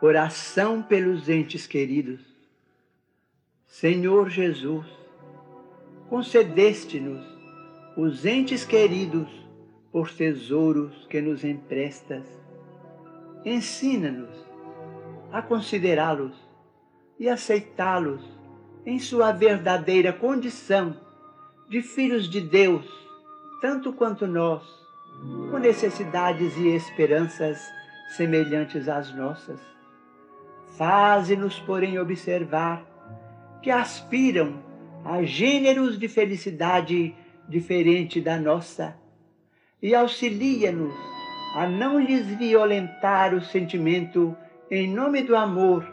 Oração pelos entes queridos. Senhor Jesus, concedeste-nos os entes queridos por tesouros que nos emprestas. Ensina-nos a considerá-los e aceitá-los em sua verdadeira condição de filhos de Deus, tanto quanto nós, com necessidades e esperanças semelhantes às nossas. Faze-nos, porém, observar que aspiram a gêneros de felicidade diferente da nossa e auxilia-nos a não lhes violentar o sentimento em nome do amor,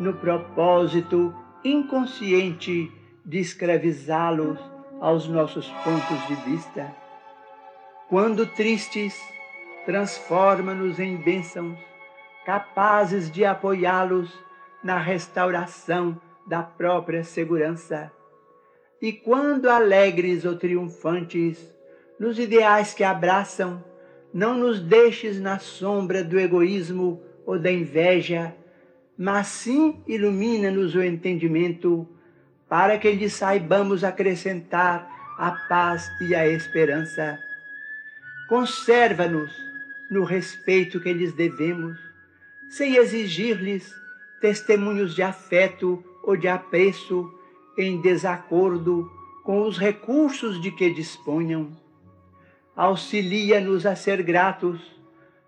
no propósito inconsciente de escravizá-los aos nossos pontos de vista. Quando tristes, transforma-nos em bênçãos, capazes de apoiá-los na restauração da própria segurança. E quando alegres ou triunfantes, nos ideais que abraçam, não nos deixes na sombra do egoísmo ou da inveja, mas sim ilumina-nos o entendimento, para que lhe saibamos acrescentar a paz e a esperança. Conserva-nos no respeito que lhes devemos, sem exigir-lhes testemunhos de afeto ou de apreço em desacordo com os recursos de que disponham. Auxilia-nos a ser gratos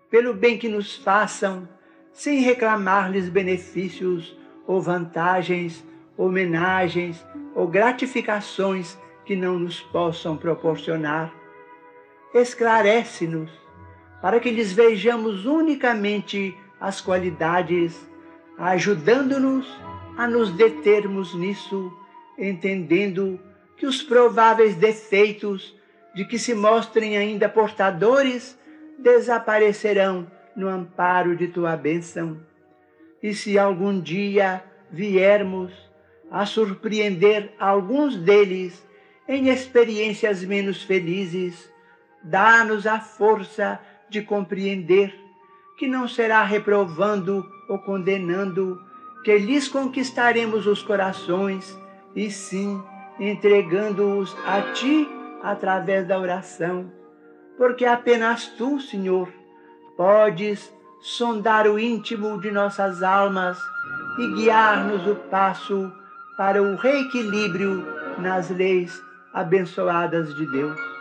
pelo bem que nos façam, sem reclamar-lhes benefícios ou vantagens, homenagens ou gratificações que não nos possam proporcionar. Esclarece-nos para que lhes vejamos unicamente as qualidades, ajudando-nos a nos determos nisso, entendendo que os prováveis defeitos de que se mostrem ainda portadores desaparecerão no amparo de tua bênção. E se algum dia viermos a surpreender alguns deles em experiências menos felizes, dá-nos a força de compreender que não será reprovando ou condenando que lhes conquistaremos os corações, e sim entregando-os a Ti através da oração, porque apenas Tu, Senhor, podes sondar o íntimo de nossas almas e guiar-nos o passo para o reequilíbrio nas leis abençoadas de Deus.